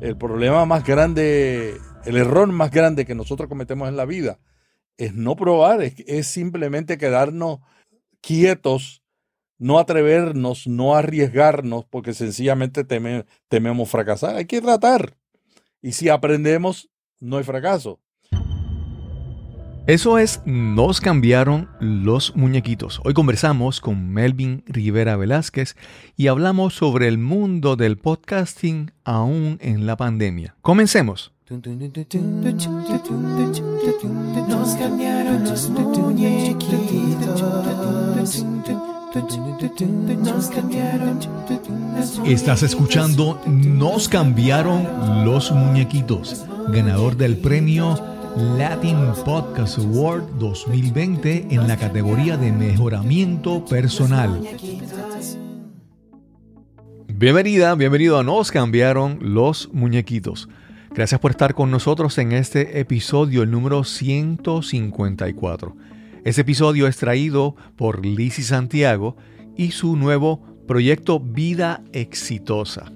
el problema más grande, el error más grande que nosotros cometemos en la vida es no probar, es, simplemente quedarnos quietos, no atrevernos, no arriesgarnos, porque sencillamente tememos fracasar. Hay que tratar. Y si aprendemos, no hay fracaso. Eso es Nos cambiaron los muñequitos. Hoy conversamos con Melvin Rivera Velázquez y hablamos sobre el mundo del podcasting aún en la pandemia. Comencemos. Nos cambiaron los muñequitos. Estás escuchando Nos cambiaron los muñequitos, ganador del premio Latin Podcast Award 2020 en la categoría de mejoramiento personal. Bienvenida, bienvenido a Nos cambiaron los muñequitos. Gracias por estar con nosotros en este episodio, el número 154. Este episodio es traído por Lizzie Santiago y su nuevo proyecto Vida Exitosa.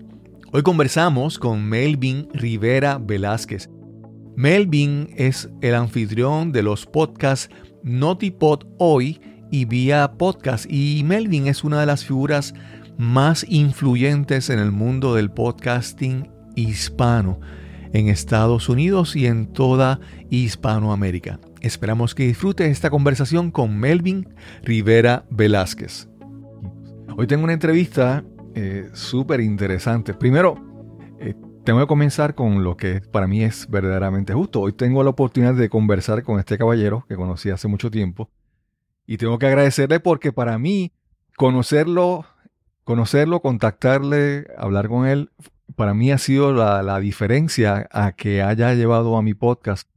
Hoy conversamos con Melvin Rivera Velázquez Melvin es el anfitrión de los podcasts Notipod Hoy y Vía Podcast y Melvin es una de las figuras más influyentes en el mundo del podcasting hispano en Estados Unidos y en toda Hispanoamérica. Esperamos que disfrutes esta conversación con Melvin Rivera Velázquez. Hoy tengo una entrevista eh, súper interesante. Primero, eh, tengo que comenzar con lo que para mí es verdaderamente justo. Hoy tengo la oportunidad de conversar con este caballero que conocí hace mucho tiempo y tengo que agradecerle porque para mí conocerlo, conocerlo, contactarle, hablar con él, para mí ha sido la, diferencia a que haya llevado a mi podcast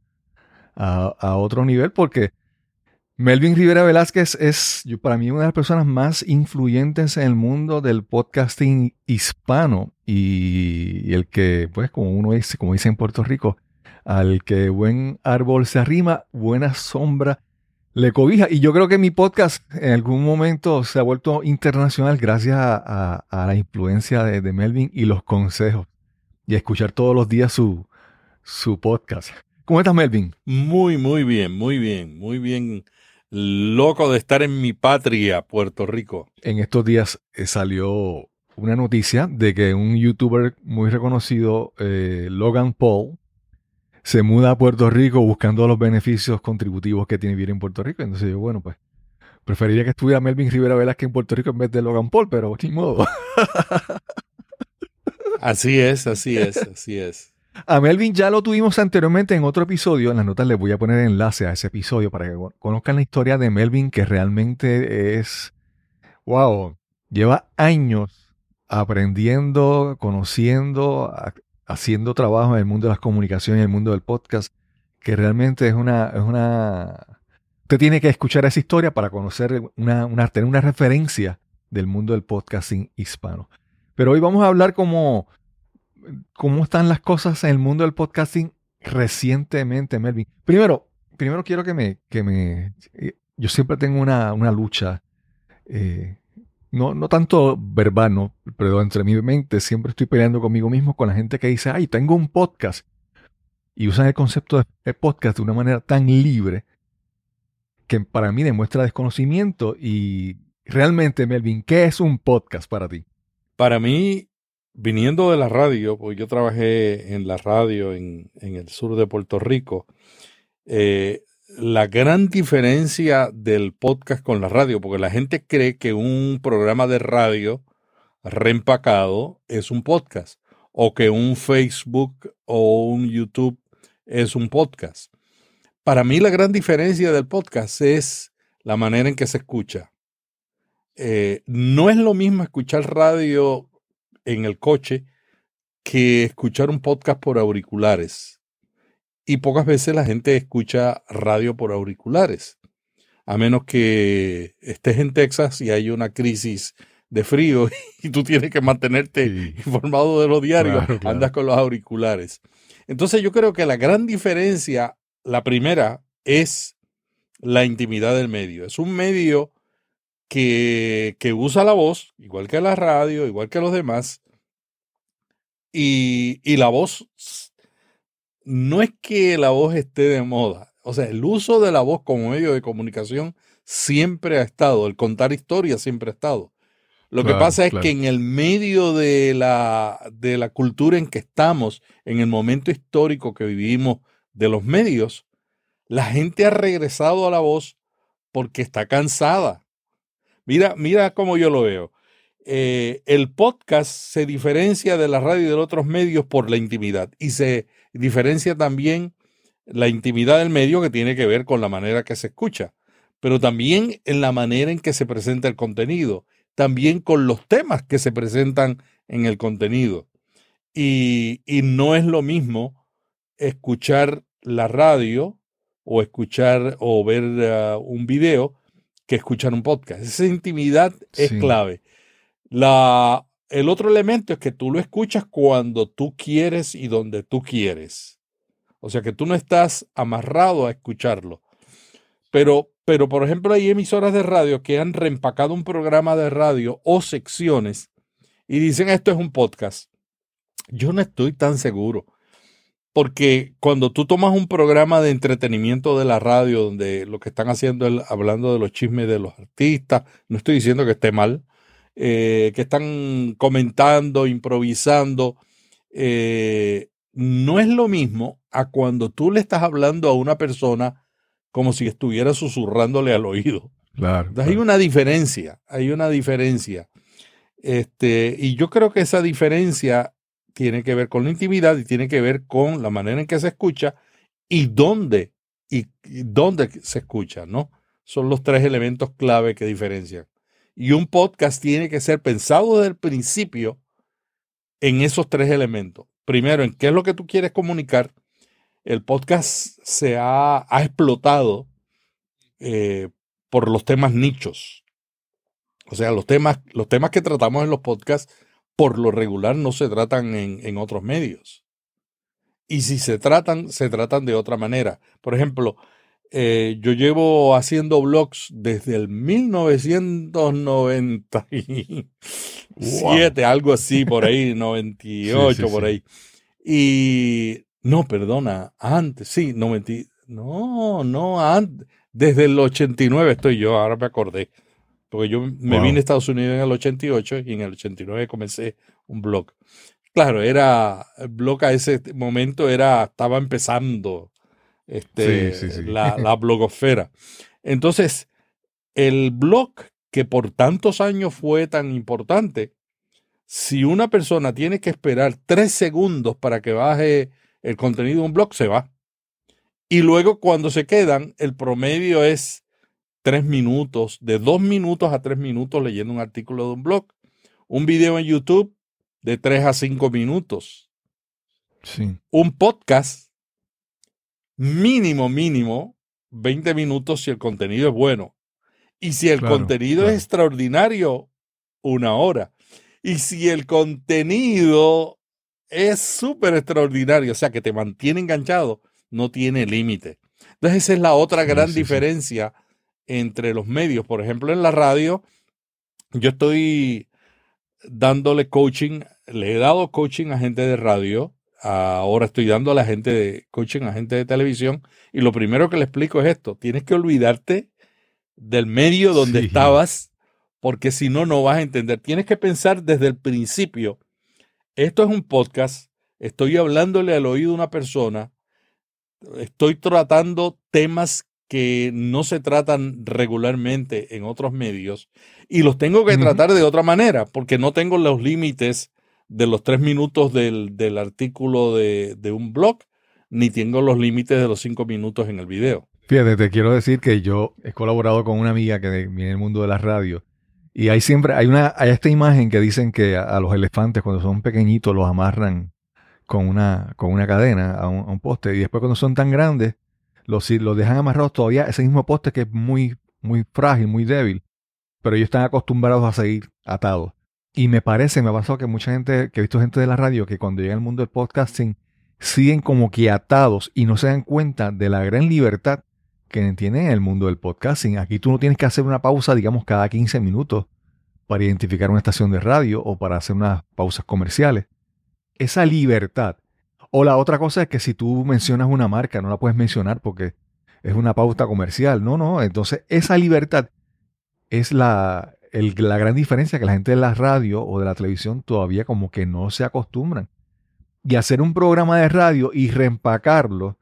a, a otro nivel porque Melvin Rivera Velázquez es para mí una de las personas más influyentes en el mundo del podcasting hispano y, el que, pues, como uno dice, como dice en Puerto Rico, al que buen árbol se arrima, buena sombra le cobija. Y yo creo que mi podcast en algún momento se ha vuelto internacional gracias a, la influencia de, de, Melvin y los consejos y a escuchar todos los días su, su podcast. ¿Cómo estás, Melvin? Muy, muy bien, muy bien, muy bien loco de estar en mi patria, Puerto Rico. En estos días eh, salió una noticia de que un youtuber muy reconocido, eh, Logan Paul, se muda a Puerto Rico buscando los beneficios contributivos que tiene vivir en Puerto Rico. Entonces yo, bueno, pues preferiría que estuviera Melvin Rivera Velázquez en Puerto Rico en vez de Logan Paul, pero sin modo. así es, así es, así es. A Melvin ya lo tuvimos anteriormente en otro episodio. En las notas les voy a poner enlace a ese episodio para que conozcan la historia de Melvin, que realmente es. ¡Wow! Lleva años aprendiendo, conociendo, haciendo trabajo en el mundo de las comunicaciones, en el mundo del podcast, que realmente es una. Es una Usted tiene que escuchar esa historia para conocer, una, una, tener una referencia del mundo del podcasting hispano. Pero hoy vamos a hablar como cómo están las cosas en el mundo del podcasting recientemente, Melvin. Primero, primero quiero que me, que me, eh, yo siempre tengo una, lucha, eh, no, no tanto verbal, no, pero entre mi mente siempre estoy peleando conmigo mismo con la gente que dice, ay, tengo un podcast. Y usan el concepto de podcast de una manera tan libre que para mí demuestra desconocimiento. Y realmente, Melvin, ¿qué es un podcast para ti? Para mí, viniendo de la radio, pues yo trabajé en la radio en, el sur de Puerto Rico, eh, la gran diferencia del podcast con la radio, porque la gente cree que un programa de radio reempacado es un podcast, o que un Facebook o un YouTube es un podcast. Para mí la gran diferencia del podcast es la manera en que se escucha. Eh, no es lo mismo escuchar radio en el coche que escuchar un podcast por auriculares. Y pocas veces la gente escucha radio por auriculares. A menos que estés en Texas y hay una crisis de frío y tú tienes que mantenerte informado de los diarios, andas con los auriculares. Entonces yo creo que la gran diferencia, la primera, es la intimidad del medio. Es un medio que, usa la voz, igual que la radio, igual que los demás, Y, y la voz, no es que la voz esté de moda, o sea, el uso de la voz como medio de comunicación siempre ha estado, el contar historias siempre ha estado. Lo que pasa es que en el medio de la, de la cultura en que estamos, en el momento histórico que vivimos de los medios, la gente ha regresado a la voz porque está cansada. Mira, mira cómo yo lo veo. Eh, el podcast se diferencia de la radio y de otros medios por la intimidad y se diferencia también la intimidad del medio que tiene que ver con la manera que se escucha, pero también en la manera en que se presenta el contenido, también con los temas que se presentan en el contenido. Y, no es lo mismo escuchar la radio o escuchar o ver uh, un video que escuchar un podcast. Esa intimidad es clave. La, el otro elemento es que tú lo escuchas cuando tú quieres y donde tú quieres. O sea que tú no estás amarrado a escucharlo. Pero, pero, por ejemplo, hay emisoras de radio que han reempacado un programa de radio o secciones y dicen esto es un podcast. Yo no estoy tan seguro. Porque cuando tú tomas un programa de entretenimiento de la radio, donde lo que están haciendo es hablando de los chismes de los artistas, no estoy diciendo que esté mal, eh, que están comentando, improvisando, eh, no es lo mismo a cuando tú le estás hablando a una persona como si estuviera susurrándole al oído. Claro, Hay una diferencia, hay una diferencia. Este, y yo creo que esa diferencia tiene que ver con la intimidad y tiene que ver con la manera en que se escucha y dónde y, dónde se escucha, ¿no? Son los tres elementos clave que diferencian. Y un podcast tiene que ser pensado desde el principio en esos tres elementos primero, en qué es lo que tú quieres comunicar. El podcast se ha, explotado eh, por los temas nichos. O sea, los temas, los temas que tratamos en los podcasts, por lo regular, no se tratan en, otros medios. Y si se tratan, se tratan de otra manera. Por ejemplo, eh, yo llevo haciendo blogs desde el 1997 siete, algo así, por ahí, 98, por ahí. Y no, perdona, antes, sí, 90, no, no, antes, desde el 89 estoy yo, ahora me acordé. Porque yo me vine a Estados Unidos en el 88 y en el 89 comencé un blog. Claro, era, el blog a ese momento era, estaba empezando este, La, la blogosfera. Entonces, el blog que por tantos años fue tan importante, si una persona tiene que esperar tres segundos para que baje el contenido de un blog, se va. Y luego cuando se quedan, el promedio es tres minutos, de dos minutos a tres minutos leyendo un artículo de un blog. Un video en YouTube de tres a cinco minutos. Sí. Un podcast mínimo, mínimo, 20 minutos si el contenido es bueno. Y si el contenido es extraordinario, una hora. Y si el contenido es súper extraordinario, o sea, que te mantiene enganchado, no tiene límite. Entonces esa es la otra gran diferencia entre los medios. Por ejemplo, en la radio, yo estoy dándole coaching, le he dado coaching a gente de radio, ahora estoy dando a la gente de coaching a gente de televisión, y lo primero que le explico es esto, tienes que olvidarte del medio donde estabas, porque si no, no vas a entender. Tienes que pensar desde el principio, esto es un podcast, estoy hablándole al oído de una persona, estoy tratando temas que no se tratan regularmente en otros medios y los tengo que tratar de otra manera porque no tengo los límites de los tres minutos del, del artículo de, de, un blog ni tengo los límites de los cinco minutos en el video. Fíjate, te quiero decir que yo he colaborado con una amiga que viene del mundo de la radio y hay siempre, hay una, hay esta imagen que dicen que a, los elefantes cuando son pequeñitos los amarran con una, con una cadena a un, poste y después cuando son tan grandes los, los dejan amarrados todavía ese mismo poste que es muy, muy frágil, muy débil, pero ellos están acostumbrados a seguir atados. Y me parece, me ha pasado que mucha gente, que he visto gente de la radio que cuando llega al mundo del podcasting siguen como que atados y no se dan cuenta de la gran libertad que en el mundo del podcasting. Aquí tú no tienes que hacer una pausa, digamos, cada 15 minutos para identificar una estación de radio o para hacer unas pausas comerciales. esa libertad. O la otra cosa es que si tú mencionas una marca, no la puedes mencionar porque es una pauta comercial. No, no. Entonces, esa libertad es la, la gran diferencia que la gente de la radio o de la televisión todavía como que no se acostumbran. Y hacer un programa de radio y reempacarlo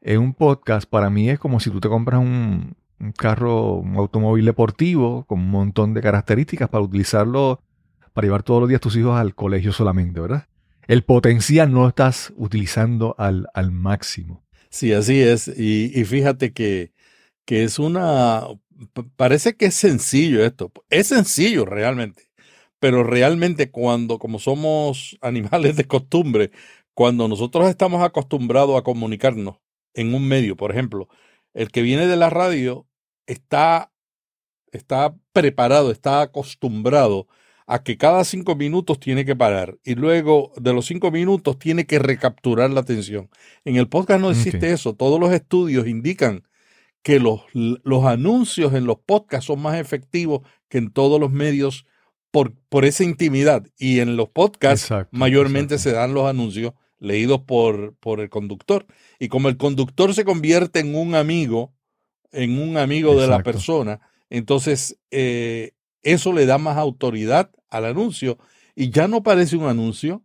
en un podcast, para mí es como si tú te compras un, carro, un automóvil deportivo con un montón de características para utilizarlo, para llevar todos los días tus hijos al colegio solamente, ¿verdad? El potencial no estás utilizando al, al máximo. Sí, así es. Y, y fíjate que, que es una, parece que es sencillo esto. Es sencillo realmente. Pero realmente cuando, como somos animales de costumbre, cuando nosotros estamos acostumbrados a comunicarnos en un medio, por ejemplo, el que viene de la radio está, está preparado, está acostumbrado a que cada cinco minutos tiene que parar y luego de los cinco minutos tiene que recapturar la atención. En el podcast no existe eso. Todos los estudios indican que los, los, anuncios en los podcasts son más efectivos que en todos los medios por, por esa intimidad. Y en los podcasts mayormente se dan los anuncios leídos por, por el conductor. Y como el conductor se convierte en un amigo, en un amigo de la persona, entonces eh, eso le da más autoridad al anuncio y ya no parece un anuncio.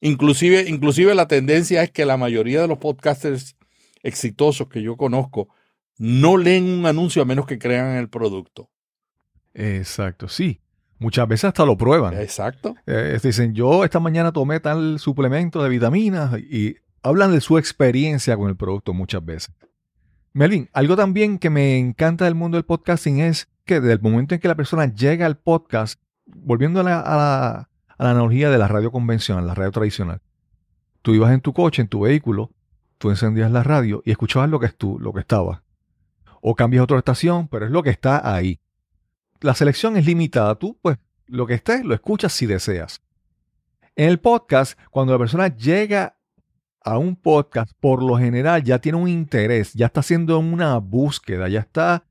Inclusive, inclusive la tendencia es que la mayoría de los podcasters exitosos que yo conozco no leen un anuncio a menos que crean el producto. Exacto, sí. Muchas veces hasta lo prueban. Exacto. Eh, dicen, yo esta mañana tomé tal suplemento de vitaminas y hablan de su experiencia con el producto muchas veces. Melvin, algo también que me encanta del mundo del podcasting es que desde el momento en que la persona llega al podcast, volviendo a la, analogía de la radio convencional, la radio tradicional, tú ibas en tu coche, en tu vehículo, tú encendías la radio y escuchabas lo que, es tú, lo que estaba. O cambias a otra estación, pero es lo que está ahí. La selección es limitada. Tú, pues, lo que esté, lo escuchas si deseas. En el podcast, cuando la persona llega a un podcast, por lo general ya tiene un interés, ya está haciendo una búsqueda, ya está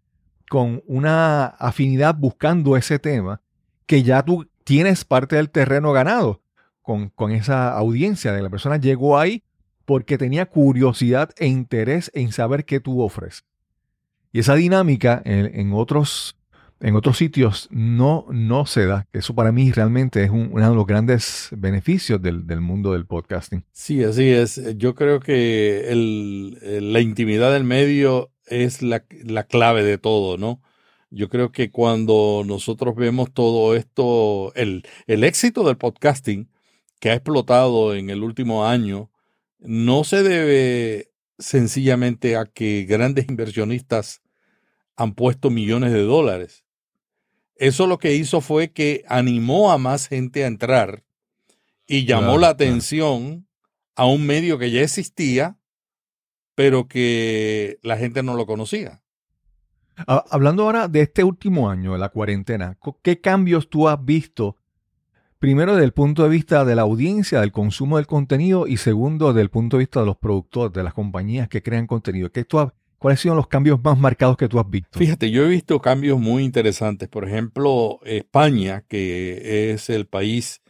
con una afinidad buscando ese tema, que ya tú tienes parte del terreno ganado con, con esa audiencia de la persona llegó ahí porque tenía curiosidad e interés en saber qué tú ofreces. Y esa dinámica en, otros en otros sitios no, no se da. Eso para mí realmente es uno de los grandes beneficios del, mundo del podcasting. Sí, así es. Yo creo que la intimidad del medio es la, clave de todo, ¿no? Yo creo que cuando nosotros vemos todo esto, el, el éxito del podcasting que ha explotado en el último año, no se debe sencillamente a que grandes inversionistas han puesto millones de dólares. Eso lo que hizo fue que animó a más gente a entrar y llamó la atención a un medio que ya existía, pero que la gente no lo conocía. Hablando ahora de este último año, de la cuarentena, ¿qué cambios tú has visto? Primero, desde el punto de vista de la audiencia, del consumo del contenido, y segundo, desde el punto de vista de los productores, de las compañías que crean contenido. ¿Qué tú has ¿Cuáles son los cambios más marcados que tú has visto? Fíjate, yo he visto cambios muy interesantes. Por ejemplo, España, que es el país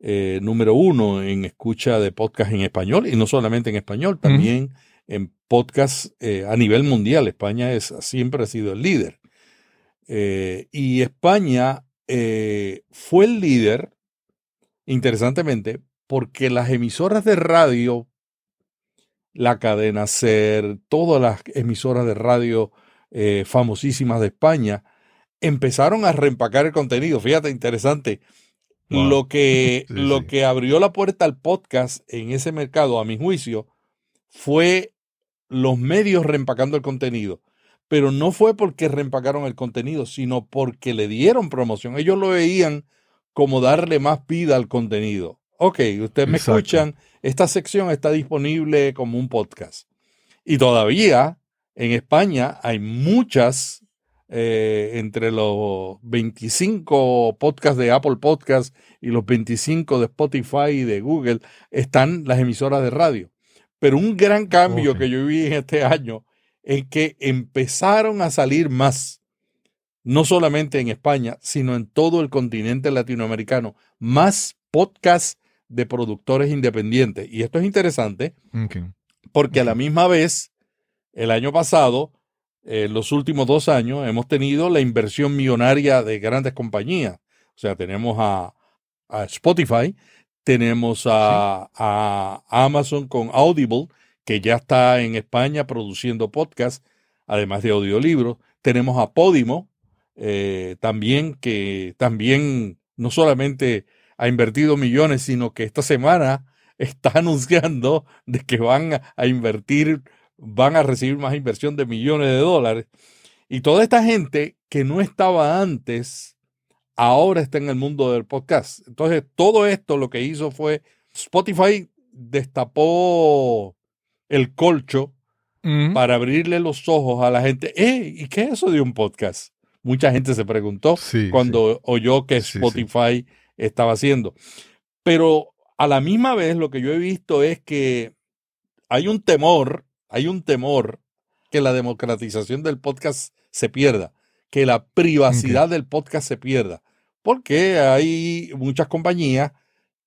eh, número uno en escucha de podcast en español, y no solamente en español, también en podcast eh, a nivel mundial. España es, siempre ha sido el líder. Eh, y España fue el líder, interesantemente, porque las emisoras de radio la cadena SER, todas las emisoras de radio eh, famosísimas de España, empezaron a reempacar el contenido. Fíjate, interesante. Lo, que, lo que abrió la puerta al podcast en ese mercado, a mi juicio, fue los medios reempacando el contenido. Pero no fue porque reempacaron el contenido, sino porque le dieron promoción. Ellos lo veían como darle más vida al contenido. Ok, ustedes me escuchan esta sección está disponible como un podcast. Y todavía en España hay muchas, eh, entre los 25 podcasts de Apple Podcasts y los 25 de Spotify y de Google, están las emisoras de radio. Pero un gran cambio que yo vi en este año es que empezaron a salir más, no solamente en España, sino en todo el continente latinoamericano, más podcasts de productores independientes. Y esto es interesante porque a la misma vez, el año pasado, en los últimos dos años, hemos tenido la inversión millonaria de grandes compañías. O sea, tenemos a, a Spotify, tenemos a, a Amazon con Audible, que ya está en España produciendo podcasts, además de audiolibros. Tenemos a Podimo, eh, también, que también no solamente ha invertido millones, sino que esta semana está anunciando de que van a, invertir, van a recibir más inversión de millones de dólares. Y toda esta gente que no estaba antes, ahora está en el mundo del podcast. Entonces, todo esto lo que hizo fue Spotify destapó el colcho para abrirle los ojos a la gente. ¡Eh! ¿Y qué es eso de un podcast? Mucha gente se preguntó Sí, cuando oyó que sí. Spotify estaba haciendo. Pero a la misma vez lo que yo he visto es que hay un temor, hay un temor que la democratización del podcast se pierda, que la privacidad del podcast se pierda, porque hay muchas compañías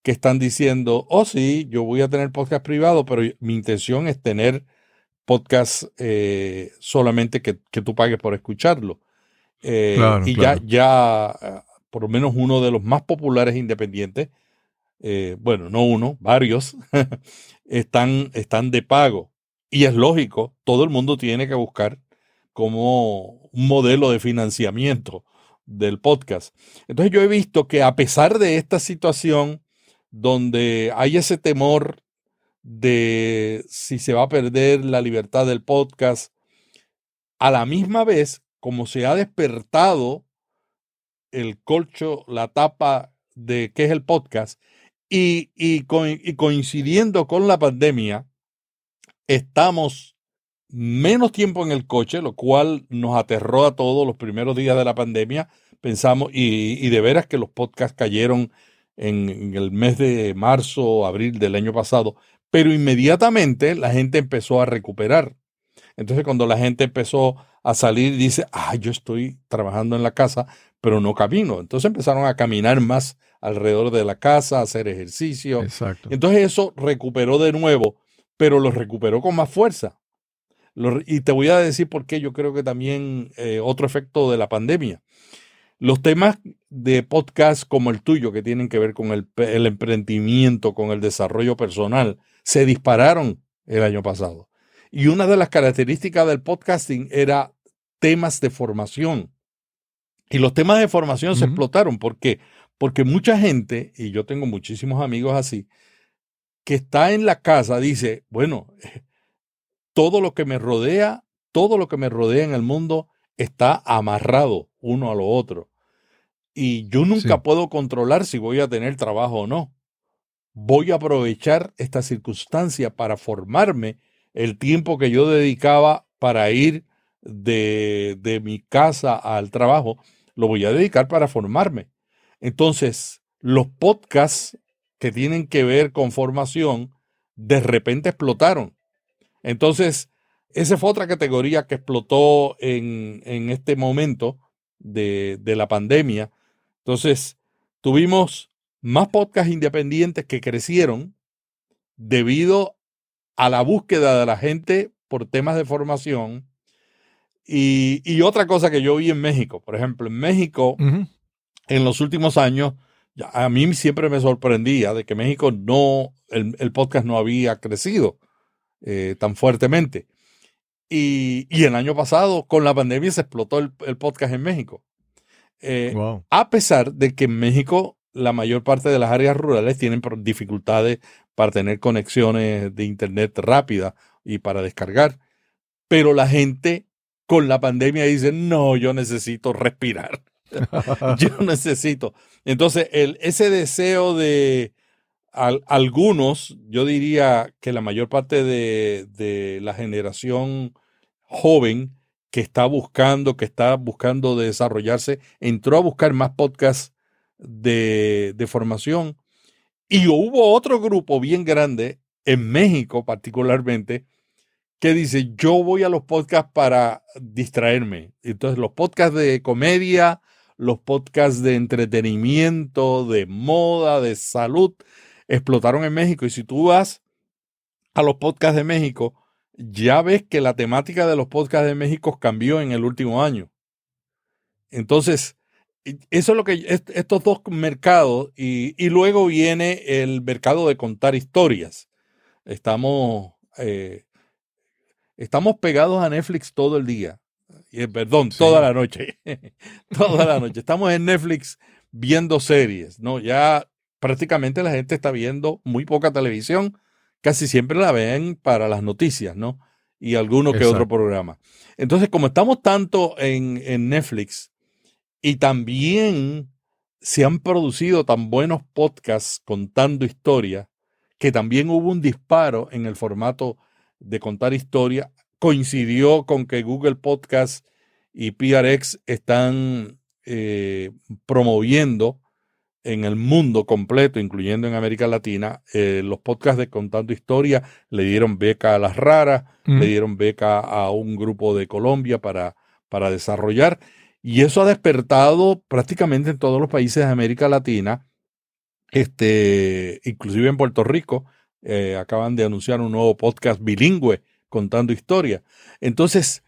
que están diciendo, oh sí, yo voy a tener podcast privado, pero mi intención es tener podcast eh, solamente que, que tú pagues por escucharlo. Eh, Claro, y claro. ya, ya, eh, por lo menos uno de los más populares independientes, eh, bueno, no uno, varios, están, están de pago. Y es lógico, todo el mundo tiene que buscar como un modelo de financiamiento del podcast. Entonces yo he visto que a pesar de esta situación donde hay ese temor de si se va a perder la libertad del podcast, a la misma vez, como se ha despertado el colcho, la tapa de qué es el podcast, y, y, y coincidiendo con la pandemia, estamos menos tiempo en el coche, lo cual nos aterró a todos los primeros días de la pandemia. Pensamos, y, y de veras que los podcasts cayeron en el mes de marzo o abril del año pasado, pero inmediatamente la gente empezó a recuperar. Entonces, cuando la gente empezó a salir, dice, ah, yo estoy trabajando en la casa, pero no camino. Entonces empezaron a caminar más alrededor de la casa, a hacer ejercicio. Exacto. Entonces eso recuperó de nuevo, pero lo recuperó con más fuerza. Lo y te voy a decir por qué yo creo que también eh, otro efecto de la pandemia. Los temas de podcast como el tuyo, que tienen que ver con el emprendimiento, con el desarrollo personal, se dispararon el año pasado. Y una de las características del podcasting era temas de formación. Y los temas de formación se explotaron. ¿Por qué? Porque mucha gente, y yo tengo muchísimos amigos así, que está en la casa, dice, bueno, todo lo que me rodea, todo lo que me rodea en el mundo está amarrado uno a lo otro. Y yo nunca Sí. puedo controlar si voy a tener trabajo o no. Voy a aprovechar esta circunstancia para formarme el tiempo que yo dedicaba para ir de, de mi casa al trabajo, lo voy a dedicar para formarme. Entonces, los podcasts que tienen que ver con formación, de repente explotaron. Entonces, esa fue otra categoría que explotó en, en este momento de, de la pandemia. Entonces, tuvimos más podcasts independientes que crecieron debido a la búsqueda de la gente por temas de formación. Y, y otra cosa que yo vi en México, por ejemplo, en México, en los últimos años, a mí siempre me sorprendía de que México no, el, el podcast no había crecido eh, tan fuertemente. Y, y el año pasado, con la pandemia, se explotó el, el podcast en México. Eh, Wow. a pesar de que en México la mayor parte de las áreas rurales tienen dificultades para tener conexiones de internet rápida y para descargar, pero la gente con la pandemia dice, no, yo necesito respirar, yo necesito. Entonces, el, ese deseo de al- algunos, yo diría que la mayor parte de, de la generación joven que está buscando, que está buscando desarrollarse, entró a buscar más podcasts de, de formación. Y hubo otro grupo bien grande, en México particularmente, que dice, yo voy a los podcasts para distraerme. Entonces, los podcasts de comedia, los podcasts de entretenimiento, de moda, de salud, explotaron en México. Y si tú vas a los podcasts de México, ya ves que la temática de los podcasts de México cambió en el último año. Entonces, eso es lo que estos dos mercados y, luego viene el mercado de contar historias. Estamos, eh, estamos pegados a Netflix todo el día. Perdón, toda la noche. toda la noche. Estamos en Netflix viendo series, ¿no? Ya prácticamente la gente está viendo muy poca televisión. Casi siempre la ven para las noticias, ¿no? Y alguno que otro programa. Entonces, como estamos tanto en, en Netflix y también se han producido tan buenos podcasts contando historia, que también hubo un disparo en el formato de contar historia. Coincidió con que Google Podcast y PRX están eh, promoviendo en el mundo completo, incluyendo en América Latina, eh, los podcasts de Contando Historia. Le dieron beca a las raras, le dieron beca a un grupo de Colombia para, para desarrollar, y eso ha despertado prácticamente en todos los países de América Latina, este, inclusive en Puerto Rico, eh, acaban de anunciar un nuevo podcast bilingüe contando historia. Entonces,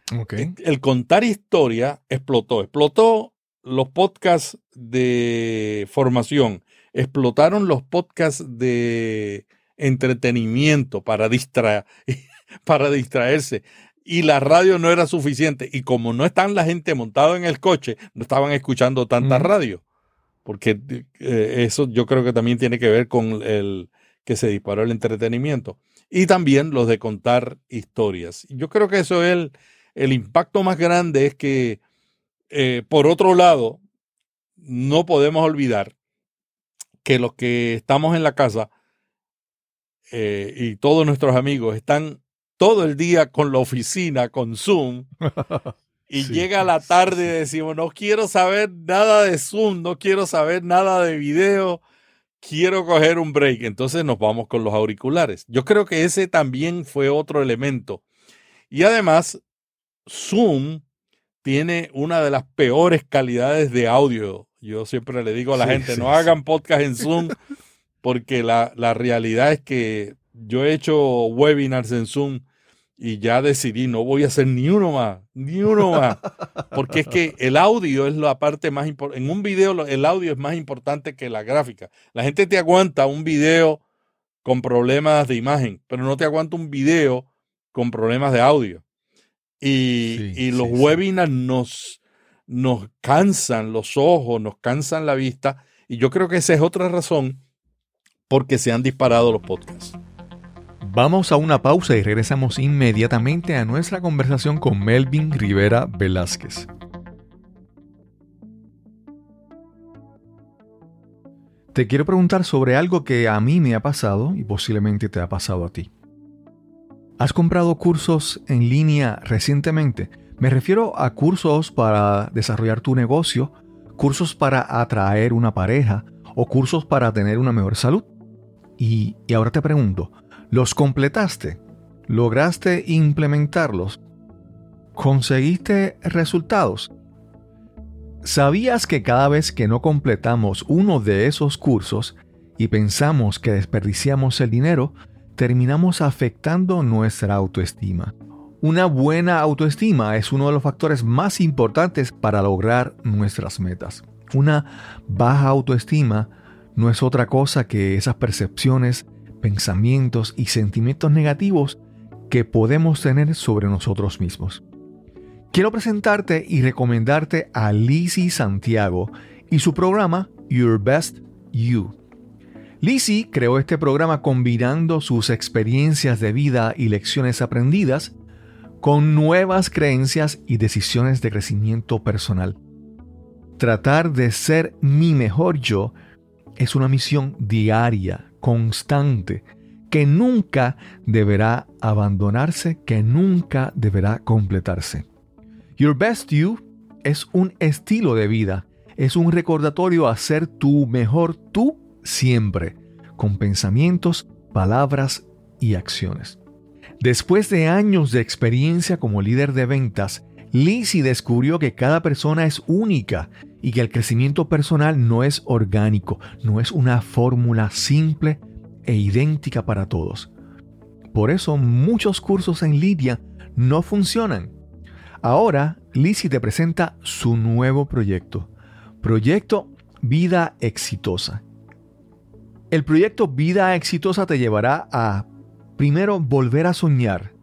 el contar historia explotó. Explotó los podcasts de formación, explotaron los podcasts de entretenimiento para, distraer, para distraerse. Y la radio no era suficiente. Y como no están la gente montada en el coche, no estaban escuchando tanta radio. Porque eh, eso yo creo que también tiene que ver con el que se disparó el entretenimiento y también los de contar historias. Yo creo que eso es el, impacto más grande, es que, eh, por otro lado, no podemos olvidar que los que estamos en la casa eh, y todos nuestros amigos están todo el día con la oficina, con Zoom, y llega la tarde y decimos, no quiero saber nada de Zoom, no quiero saber nada de video, quiero coger un break, entonces nos vamos con los auriculares. Yo creo que ese también fue otro elemento. Y además, Zoom tiene una de las peores calidades de audio. Yo siempre le digo a la gente, no hagan podcast en Zoom, porque la, la realidad es que yo he hecho webinars en Zoom y ya decidí, no voy a hacer ni uno más, ni uno más. Porque es que el audio es la parte más importante. En un video el audio es más importante que la gráfica. La gente te aguanta un video con problemas de imagen, pero no te aguanta un video con problemas de audio. Y, los webinars nos, nos cansan los ojos, nos cansan la vista. Y yo creo que esa es otra razón por qué se han disparado los podcasts. Vamos a una pausa y regresamos inmediatamente a nuestra conversación con Melvin Rivera Velázquez. Te quiero preguntar sobre algo que a mí me ha pasado y posiblemente te ha pasado a ti. ¿Has comprado cursos en línea recientemente? Me refiero a cursos para desarrollar tu negocio, cursos para atraer una pareja o cursos para tener una mejor salud. Y, y ahora te pregunto, ¿Los completaste? ¿Lograste implementarlos? ¿Conseguiste resultados? ¿Sabías que cada vez que no completamos uno de esos cursos y pensamos que desperdiciamos el dinero, terminamos afectando nuestra autoestima? Una buena autoestima es uno de los factores más importantes para lograr nuestras metas. Una baja autoestima no es otra cosa que esas percepciones pensamientos y sentimientos negativos que podemos tener sobre nosotros mismos. Quiero presentarte y recomendarte a Lizzie Santiago y su programa Your Best You. Lizzie creó este programa combinando sus experiencias de vida y lecciones aprendidas con nuevas creencias y decisiones de crecimiento personal. Tratar de ser mi mejor yo es una misión diaria constante, que nunca deberá abandonarse, que nunca deberá completarse. Your Best You es un estilo de vida, es un recordatorio a ser tu mejor tú siempre, con pensamientos, palabras y acciones. Después de años de experiencia como líder de ventas, Lizzie descubrió que cada persona es única y que el crecimiento personal no es orgánico, no es una fórmula simple e idéntica para todos. Por eso muchos cursos en línea no funcionan. Ahora, Lizzie te presenta su nuevo proyecto. Proyecto Vida Exitosa. El proyecto Vida Exitosa te llevará a, primero, volver a soñar,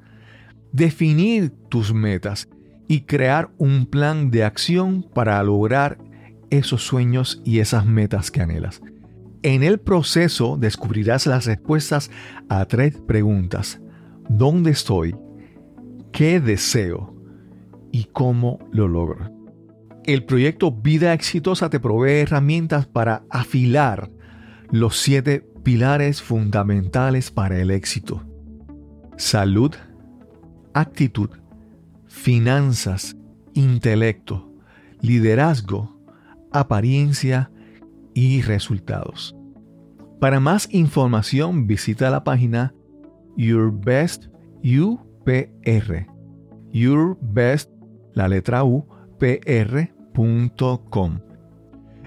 definir tus metas y crear un plan de acción para lograr esos sueños y esas metas que anhelas. En el proceso descubrirás las respuestas a tres preguntas. ¿Dónde estoy? ¿Qué deseo? ¿Y cómo lo logro? El proyecto Vida Exitosa te provee herramientas para afilar los siete pilares fundamentales para el éxito. Salud, actitud, finanzas, intelecto, liderazgo, apariencia y resultados. Para más información visita la página Your Best UPR.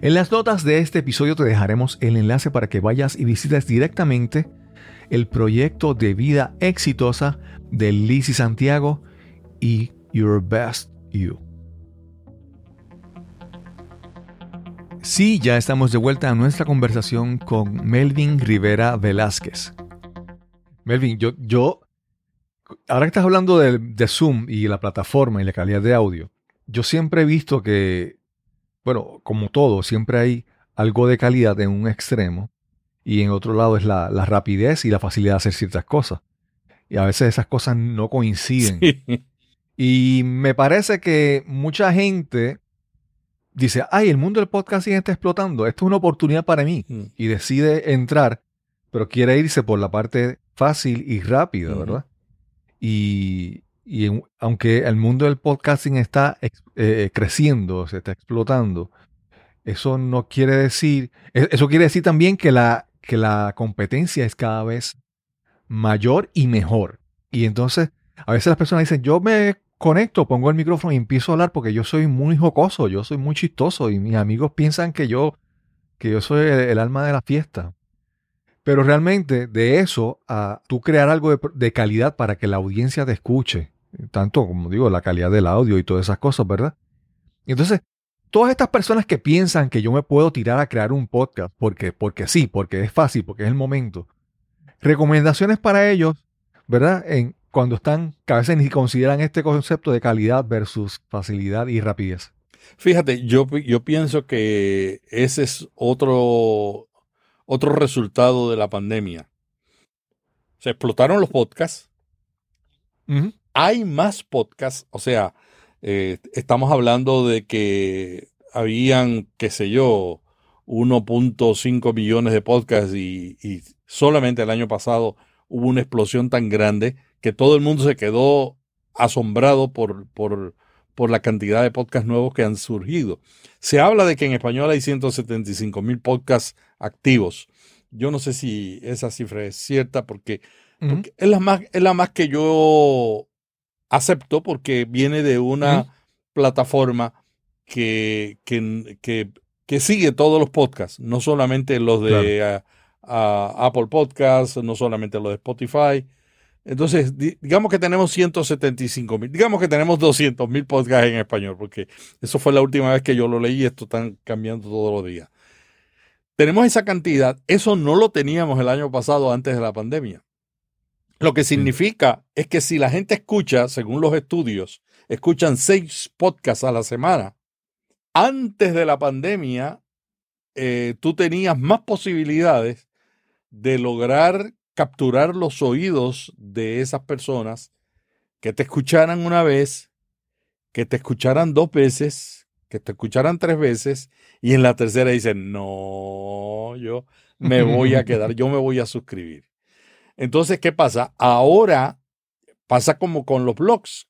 En las notas de este episodio te dejaremos el enlace para que vayas y visites directamente el proyecto de vida exitosa de Lizzie Santiago y Your Best You. Sí, ya estamos de vuelta a nuestra conversación con Melvin Rivera Velázquez. Melvin, yo, yo ahora que estás hablando de, de, Zoom y la plataforma y la calidad de audio, yo siempre he visto que, bueno, como todo, siempre hay algo de calidad en un extremo y en otro lado es la, la rapidez y la facilidad de hacer ciertas cosas. Y a veces esas cosas no coinciden. Sí. Y me parece que mucha gente dice, ay, el mundo del podcasting está explotando, esto es una oportunidad para mí. Mm. Y decide entrar, pero quiere irse por la parte fácil y rápida, ¿verdad? Y, y aunque el mundo del podcasting está eh, creciendo, se está explotando, eso no quiere decir, e, eso quiere decir también que la, que la competencia es cada vez mayor y mejor. Y entonces, a veces las personas dicen, yo me conecto, pongo el micrófono y empiezo a hablar porque yo soy muy jocoso, yo soy muy chistoso y mis amigos piensan que yo, que yo soy el, alma de la fiesta. Pero realmente de eso a tú crear algo de, calidad para que la audiencia te escuche, tanto como digo, la calidad del audio y todas esas cosas, ¿verdad? entonces, todas estas personas que piensan que yo me puedo tirar a crear un podcast porque, porque sí, porque es fácil, porque es el momento. Recomendaciones para ellos, ¿verdad? Cuando están, que a veces ni consideran este concepto de calidad versus facilidad y rapidez. Fíjate, yo, yo pienso que ese es otro, otro resultado de la pandemia. Se explotaron los podcasts. Hay más podcasts, o sea, eh, estamos hablando de que habían, qué sé yo, 1.5 millones de podcasts y, y solamente el año pasado hubo una explosión tan grande que todo el mundo se quedó asombrado por, por, por la cantidad de podcasts nuevos que han surgido. Se habla de que en español hay 175 mil podcasts activos. Yo no sé si esa cifra es cierta porque, es, la más, es la más que yo acepto porque viene de una plataforma que, que, que, sigue todos los podcasts, no solamente los de Apple Podcasts, no solamente los de Spotify, entonces, digamos que tenemos 175 mil, digamos que tenemos 200 mil podcasts en español, porque eso fue la última vez que yo lo leí y esto están cambiando todos los días. Tenemos esa cantidad, eso no lo teníamos el año pasado antes de la pandemia. Lo que significa es que si la gente escucha, según los estudios, escuchan seis podcasts a la semana, antes de la pandemia, eh, tú tenías más posibilidades de lograr capturar los oídos de esas personas que te escucharan una vez, que te escucharan dos veces, que te escucharan tres veces y en la tercera dicen, no, yo me voy a quedar, yo me voy a suscribir. Entonces, ¿qué pasa? Ahora pasa como con los blogs.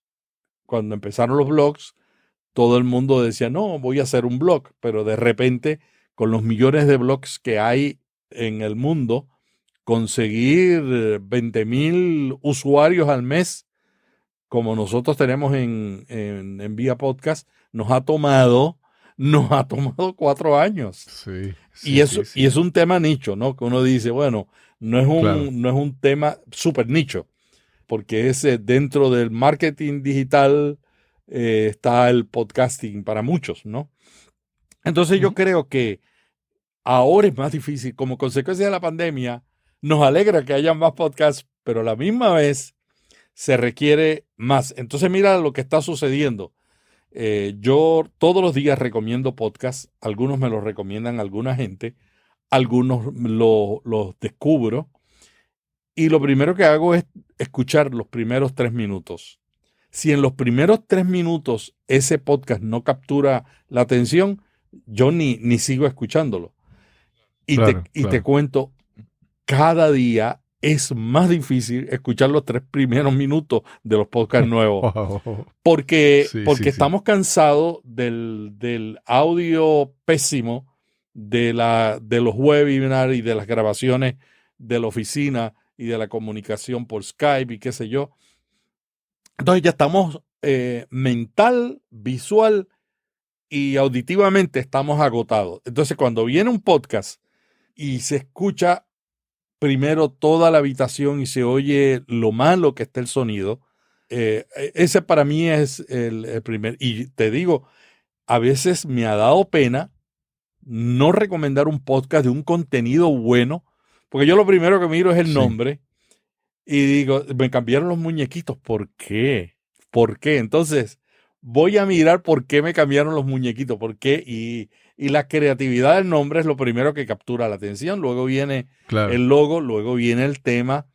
Cuando empezaron los blogs, todo el mundo decía, no, voy a hacer un blog, pero de repente, con los millones de blogs que hay en el mundo, conseguir 20 mil usuarios al mes, como nosotros tenemos en, en, Vía Podcast, nos ha tomado, nos ha tomado cuatro años. Sí, y, eso, y es un tema nicho, ¿no? Que uno dice, bueno, No es un, no es un tema súper nicho, porque es eh, dentro del marketing digital eh, está el podcasting para muchos, ¿no? Entonces yo creo que ahora es más difícil, como consecuencia de la pandemia, nos alegra que haya más podcasts, pero a la misma vez se requiere más. Entonces mira lo que está sucediendo. Eh, yo todos los días recomiendo podcasts, algunos me los recomiendan alguna gente, algunos los descubro y lo primero que hago es escuchar los primeros tres minutos. Si en los primeros tres minutos ese podcast no captura la atención, yo ni, ni sigo escuchándolo. Y, te, y te cuento, cada día es más difícil escuchar los tres primeros minutos de los podcasts nuevos. Porque, porque estamos cansados del, del, audio pésimo de, la, de los webinars y de las grabaciones de la oficina y de la comunicación por Skype y qué sé yo. Entonces ya estamos eh, mental, visual y auditivamente estamos agotados. Entonces cuando viene un podcast y se escucha primero toda la habitación y se oye lo malo que está el sonido, eh, e, ese para mí es el, el, primer. Y te digo, a veces me ha dado pena no recomendar un podcast de un contenido bueno, porque yo lo primero que miro es el nombre y digo, me cambiaron los muñequitos, ¿por qué? ¿Por qué? Entonces, voy a mirar por qué me cambiaron los muñequitos, por qué, y, y la creatividad del nombre es lo primero que captura la atención, luego viene el logo, luego viene el tema,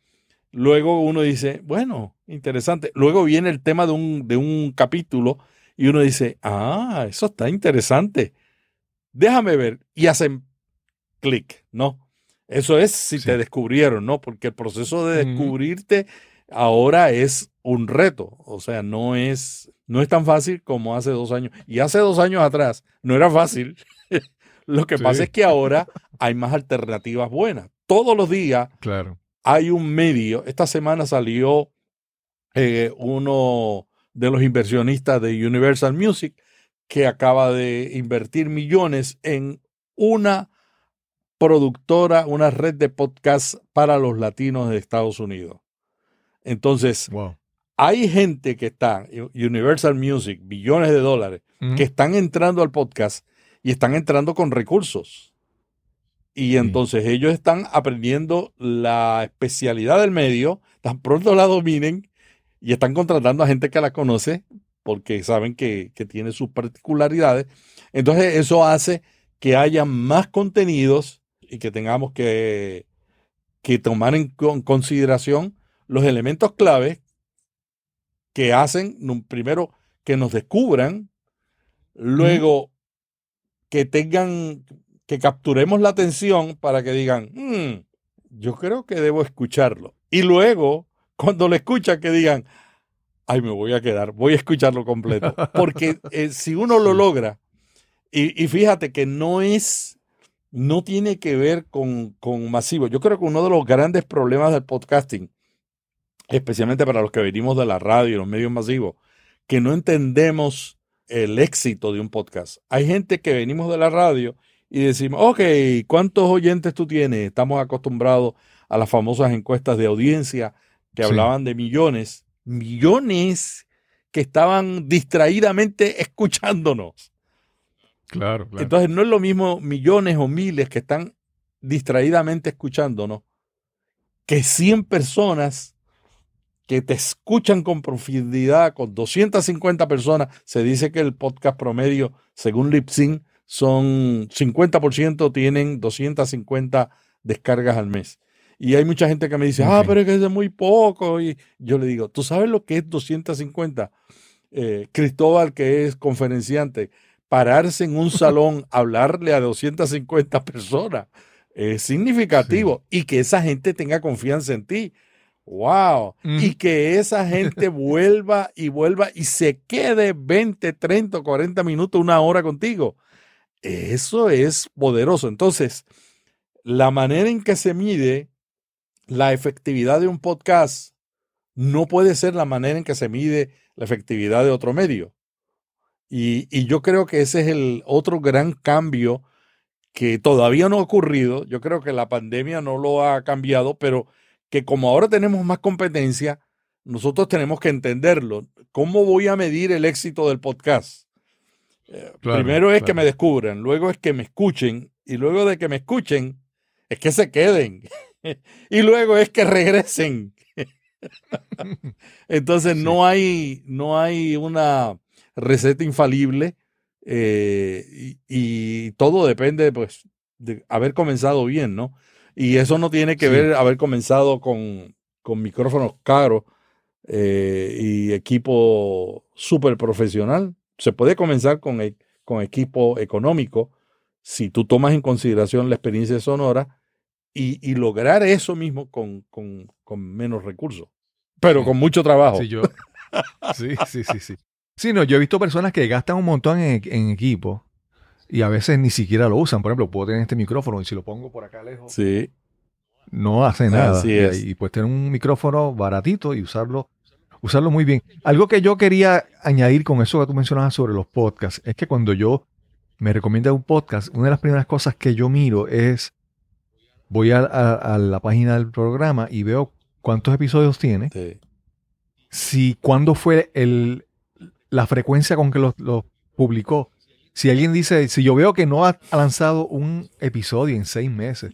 luego uno dice, bueno, interesante, luego viene el tema de un, de un capítulo y uno dice, ah, eso está interesante, déjame ver, y hacen clic, ¿no? Eso es si te descubrieron, ¿no? Porque el proceso de descubrirte ahora es un reto. O sea, no es, no es tan fácil como hace dos años. Y hace dos años atrás no era fácil. Lo que pasa es que ahora hay más alternativas buenas. Todos los días claro. hay un medio. Esta semana salió eh, uno de los inversionistas de Universal Music que acaba de invertir millones en una productora, una red de podcasts para los latinos de Estados Unidos. Entonces, hay gente que está, Universal Music, billones de dólares, que están entrando al podcast y están entrando con recursos. Y entonces ellos están aprendiendo la especialidad del medio, tan pronto la dominen y están contratando a gente que la conoce porque saben que, que tiene sus particularidades. Entonces eso hace que haya más contenidos y que tengamos que, que tomar en consideración los elementos claves que hacen, primero, que nos descubran, luego que tengan, que capturemos la atención para que digan, mm, yo creo que debo escucharlo. Y luego, cuando lo escuchan, que digan, ay, me voy a quedar, voy a escucharlo completo. Porque eh, si uno lo logra, y, y, fíjate que no es no tiene que ver con, con masivo. Yo creo que uno de los grandes problemas del podcasting, especialmente para los que venimos de la radio y los medios masivos, que no entendemos el éxito de un podcast. Hay gente que venimos de la radio y decimos, ok, ¿cuántos oyentes tú tienes? Estamos acostumbrados a las famosas encuestas de audiencia que hablaban de millones, millones que estaban distraídamente escuchándonos. Claro, Entonces no es lo mismo millones o miles que están distraídamente escuchándonos que 100 personas que te escuchan con profundidad, con 250 personas. Se dice que el podcast promedio, según Lipsyn, son 50% tienen 250 descargas al mes. Y hay mucha gente que me dice, ah, pero es que es muy poco. Y yo le digo, ¿tú sabes lo que es 250? Eh, Cristóbal, que es conferenciante, pararse en un salón, hablarle a 250 personas, es significativo. Y que esa gente tenga confianza en ti. ¡Wow! Y que esa gente vuelva y vuelva y se quede 20, 30, 40 minutos, una hora contigo. Eso es poderoso. Entonces, la manera en que se mide la efectividad de un podcast no puede ser la manera en que se mide la efectividad de otro medio. Y, yo creo que ese es el otro gran cambio que todavía no ha ocurrido, yo creo que la pandemia no lo ha cambiado, pero que como ahora tenemos más competencia, nosotros tenemos que entenderlo. ¿Cómo voy a medir el éxito del podcast? Eh, primero es que me descubran, luego es que me escuchen y luego de que me escuchen es que se queden y luego es que regresen. Entonces no hay no hay una receta infalible eh, y, todo depende pues de haber comenzado bien, ¿no? Y eso no tiene que ver haber comenzado con, con micrófonos caros eh, y equipo súper profesional. Se puede comenzar con, e, con equipo económico si tú tomas en consideración la experiencia sonora y, lograr eso mismo con, menos recursos, pero con mucho trabajo. Sí, yo, sí, sí, sí, sí. Sí, no, yo he visto personas que gastan un montón en, en equipo y a veces ni siquiera lo usan. Por ejemplo, puedo tener este micrófono y si lo pongo por acá lejos, sí. no hace nada. Y, y, pues tener un micrófono baratito y usarlo usarlo muy bien. Algo que yo quería añadir con eso que tú mencionabas sobre los podcasts es que cuando yo me recomienda un podcast, una de las primeras cosas que yo miro es, voy a, la página del programa y veo cuántos episodios tiene, si cuándo fue el, la frecuencia con que lo publicó. Si alguien dice, si yo veo que no ha lanzado un episodio en seis meses,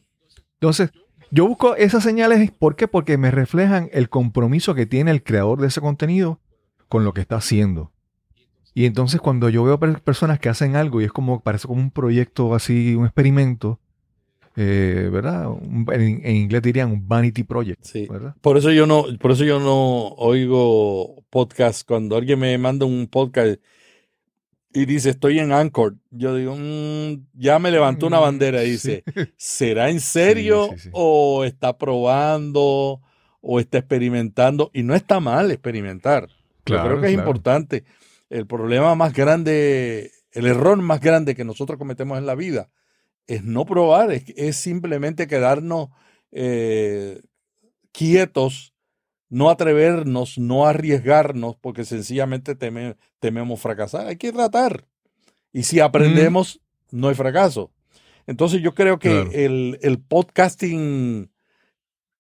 entonces yo busco esas señales, ¿por qué? Porque me reflejan el compromiso que tiene el creador de ese contenido con lo que está haciendo. Y entonces cuando yo veo personas que hacen algo y es como, parece como un proyecto así, un experimento, eh, ¿verdad? en, inglés dirían un vanity project, ¿verdad? Por eso yo no, por eso yo no oigo podcast. Cuando alguien me manda un podcast y dice, estoy en Anchor. Yo digo, mm, ya me levantó una mm, bandera y dice, ¿será en serio o está probando o está experimentando? Y no está mal experimentar. Yo creo que es importante. El problema más grande, el error más grande que nosotros cometemos en la vida es no probar, es, simplemente quedarnos eh, quietos no atrevernos, no arriesgarnos, porque sencillamente tememos fracasar. Hay que tratar. Y si aprendemos, no hay fracaso. Entonces yo creo que el, podcasting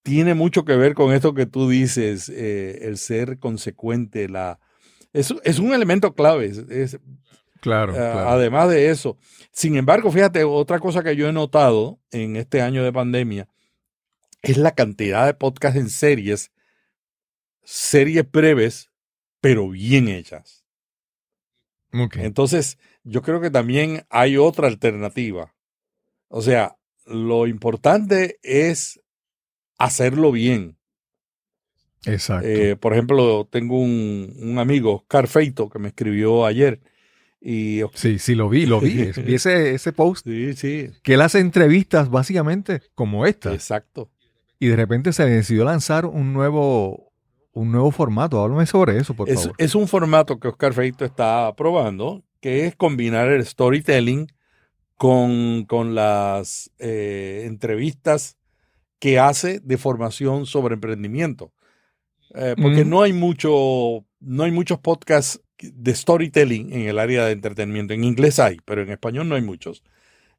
tiene mucho que ver con esto que tú dices, eh, el ser consecuente, la, es, es un elemento clave. Es, claro, eh, Además de eso. Sin embargo, fíjate, otra cosa que yo he notado en este año de pandemia es la cantidad de podcasts en series series breves, pero bien hechas. Entonces, yo creo que también hay otra alternativa. O sea, lo importante es hacerlo bien. Exacto. Eh, por ejemplo, tengo un, amigo, Oscar Feito, que me escribió ayer. Y, sí, sí, lo vi, lo vi. vi ese, ese post. Sí, sí. Que él hace entrevistas básicamente como esta. Exacto. Y de repente se decidió lanzar un nuevo, un nuevo formato. Háblame sobre eso, por es, favor. Es un formato que Oscar Feito está probando, que es combinar el storytelling con, con las eh, entrevistas que hace de formación sobre emprendimiento. Eh, porque no hay mucho, no hay muchos podcasts de storytelling en el área de entretenimiento. En inglés hay, pero en español no hay muchos.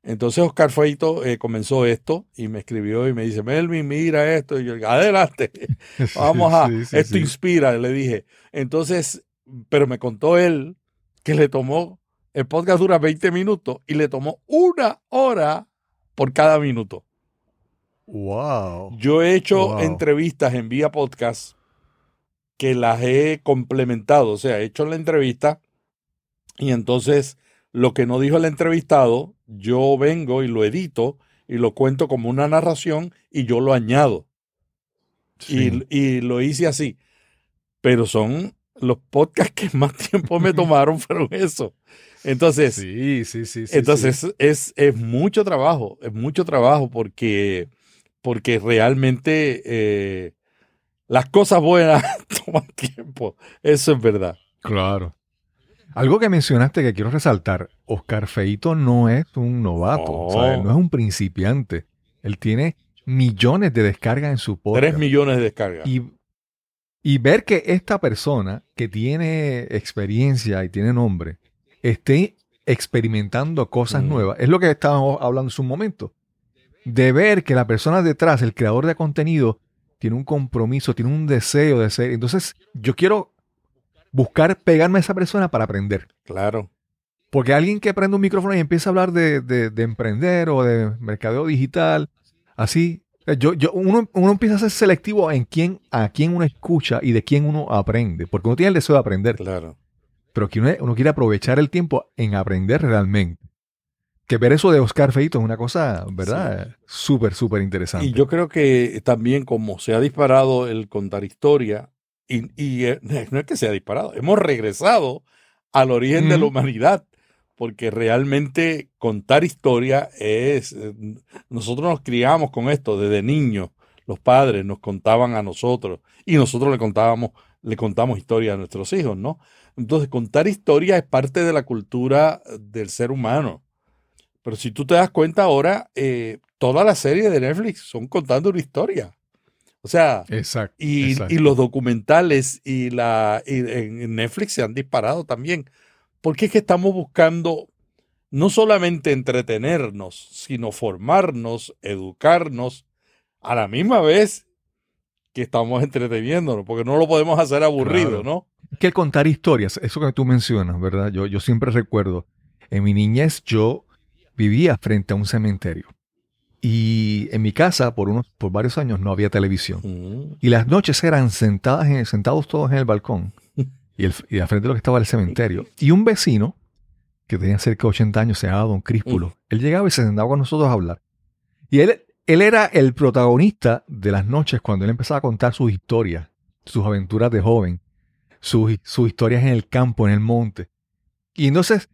Entonces Oscar Feito eh, comenzó esto y me escribió y me dice, Melvin, mira esto. Y yo, adelante, vamos a, esto inspira, le dije. Entonces, pero me contó él que le tomó, el podcast dura 20 minutos y le tomó una hora por cada minuto. Wow. Yo he hecho entrevistas en vía podcast que las he complementado, o sea, he hecho la entrevista y entonces lo que no dijo el entrevistado, yo vengo y lo edito y lo cuento como una narración y yo lo añado. Y, lo hice así. Pero son los podcasts que más tiempo me tomaron fueron eso. Entonces, sí, sí, sí, entonces Es, es mucho trabajo, es mucho trabajo porque, porque realmente eh, las cosas buenas toman tiempo. Eso es verdad. Claro. Algo que mencionaste que quiero resaltar, Oscar Feito no es un novato, no es un principiante. Él tiene millones de descargas en su podcast. Tres millones de descargas. Y, y ver que esta persona que tiene experiencia y tiene nombre esté experimentando cosas Mm. nuevas. Es lo que estábamos hablando en un momento. De ver que la persona detrás, el creador de contenido, tiene un compromiso, tiene un deseo de ser. Entonces, yo quiero buscar pegarme a esa persona para aprender. Claro. Porque alguien que prende un micrófono y empieza a hablar de, de- de emprender o de mercadeo digital, así, yo, yo, uno, uno empieza a ser selectivo en quién, a quién uno escucha y de quién uno aprende. Porque uno tiene el deseo de aprender, Claro. pero que uno, uno quiere aprovechar el tiempo en aprender realmente. Que ver eso de Oscar Feito es una cosa, ¿verdad? Súper, súper interesante. Y yo creo que también como se ha disparado el contar historia, y, y, eh, no es que se ha disparado, hemos regresado al origen de la humanidad, porque realmente contar historia es, eh, nosotros nos criamos con esto desde niños, los padres nos contaban a nosotros y nosotros le contábamos, le contamos historia a nuestros hijos, ¿no? Entonces contar historia es parte de la cultura del ser humano. Pero si tú te das cuenta ahora, eh, todas las series de Netflix son contando una historia. O sea, Exacto. y, exacto. y los documentales y la y en Netflix se han disparado también. Porque es que estamos buscando no solamente entretenernos, sino formarnos, educarnos a la misma vez que estamos entreteniéndonos, porque no lo podemos hacer aburrido, Claro. ¿no? que contar historias, eso que tú mencionas, ¿verdad? Yo, yo siempre recuerdo, en mi niñez yo vivía frente a un cementerio. Y en mi casa, por, unos, por varios años, no había televisión. Mm, Y las noches eran sentadas en- sentados todos en el balcón. Y, el, y al frente de lo que estaba el cementerio. Y un vecino, que tenía cerca de 80 años, se llamaba Don Críspulo. Él llegaba y se sentaba con nosotros a hablar. Y él, él era el protagonista de las noches cuando él empezaba a contar sus historias, sus aventuras de joven, sus, sus historias en el campo, en el monte. Y entonces,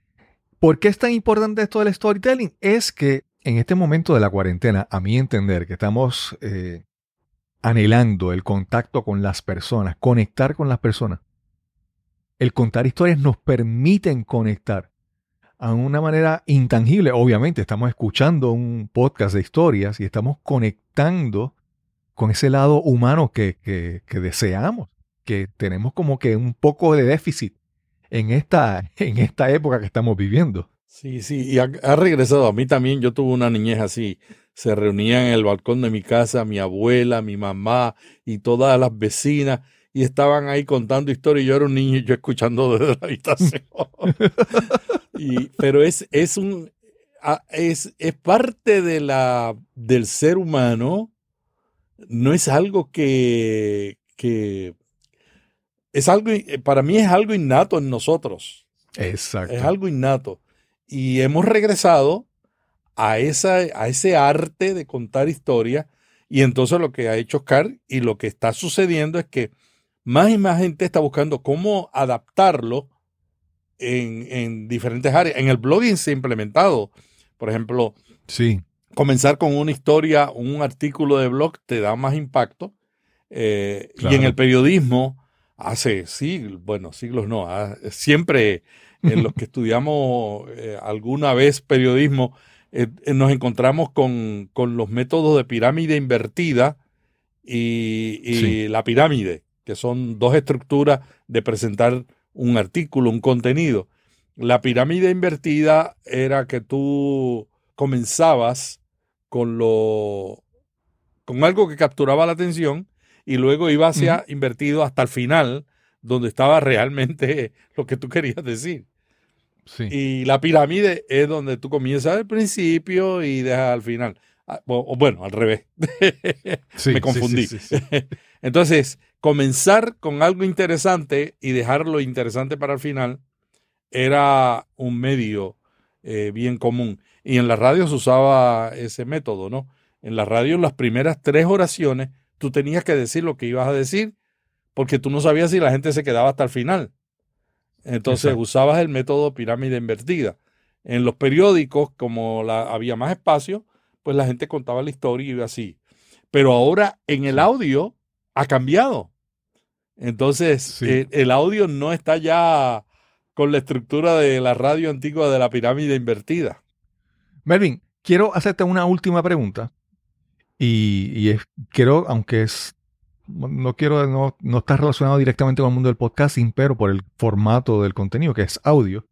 ¿por qué es tan importante esto del storytelling? Es que en este momento de la cuarentena, a mi entender, que estamos eh, anhelando el contacto con las personas, conectar con las personas, el contar historias nos permiten conectar a una manera intangible. Obviamente, estamos escuchando un podcast de historias y estamos conectando con ese lado humano que, que- que deseamos, que tenemos como que un poco de déficit en esta, en esta época que estamos viviendo. Sí, sí, y ha, ha regresado. A mí también, yo tuve una niñez así. Se reunían en el balcón de mi casa mi abuela, mi mamá y todas las vecinas y estaban ahí contando historias. y Yo era un niño y yo escuchando desde la habitación. Y- pero es, es un a- es, es parte de la del ser humano. No es algo que, que es algo, para mí es algo innato en nosotros. Exacto. Es algo innato. Y hemos regresado a, esa, a ese arte de contar historia. Y entonces lo que ha hecho Oscar y lo que está sucediendo es que más y más gente está buscando cómo adaptarlo en, en diferentes áreas. En el blogging se ha implementado. Por ejemplo, Sí, comenzar con una historia, un artículo de blog te da más impacto. Eh, Y en el periodismo, hace siglos, bueno, siglos no, siempre en los que estudiamos eh, alguna vez periodismo, eh, eh, nos encontramos con, con los métodos de pirámide invertida y, y Sí. la pirámide, que son dos estructuras de presentar un artículo, un contenido. La pirámide invertida era que tú comenzabas con lo con algo que capturaba la atención y luego iba hacia invertido hasta el final donde estaba realmente lo que tú querías decir. Sí. Y la pirámide es donde tú comienzas al principio y dejas al final. Ah, O, bueno, al revés. Sí, me confundí. sí. Entonces, comenzar con algo interesante y dejar lo interesante para el final era un medio eh, bien común. Y en la radio se usaba ese método, ¿no? En la radio, en las primeras tres oraciones, tú tenías que decir lo que ibas a decir, porque tú no sabías si la gente se quedaba hasta el final. Entonces Exacto. usabas el método pirámide invertida. En los periódicos, como la, había más espacio, pues la gente contaba la historia y iba así. Pero ahora en el audio ha cambiado. Entonces, Sí. el audio no está ya con la estructura de la radio antigua de la pirámide invertida. Melvin, quiero hacerte una última pregunta. Y, y es, quiero, aunque es, no quiero, no, no está relacionado directamente con el mundo del podcasting, pero por el formato del contenido, que es audio.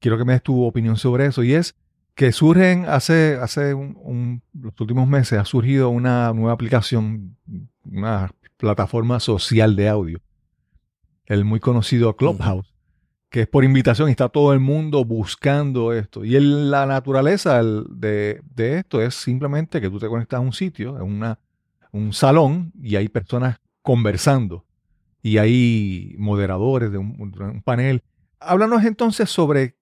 quiero que me des tu opinión sobre eso, y es que surgen hace, hace los últimos meses, ha surgido una nueva aplicación, una plataforma social de audio, el muy conocido Clubhouse, que es por invitación y está todo el mundo buscando esto. Y la naturaleza de, esto es simplemente que tú te conectas a un sitio, a una, un salón, y hay personas conversando, y hay moderadores de un, panel. Háblanos entonces sobre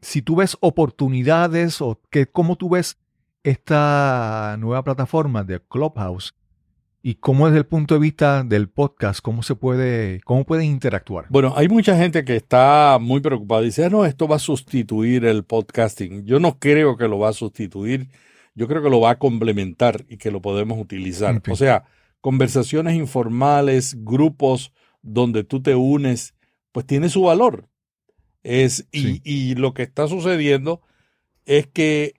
si tú ves oportunidades o que, cómo tú ves esta nueva plataforma de Clubhouse y cómo desde el punto de vista del podcast, cómo se puede, cómo pueden interactuar. Bueno, hay mucha gente que está muy preocupada. Dice, ah, no, esto va a sustituir el podcasting. Yo no creo que lo va a sustituir. Yo creo que lo va a complementar y que lo podemos utilizar. O sea, conversaciones informales, grupos donde tú te unes, pues tiene su valor. Es, y, lo que está sucediendo es que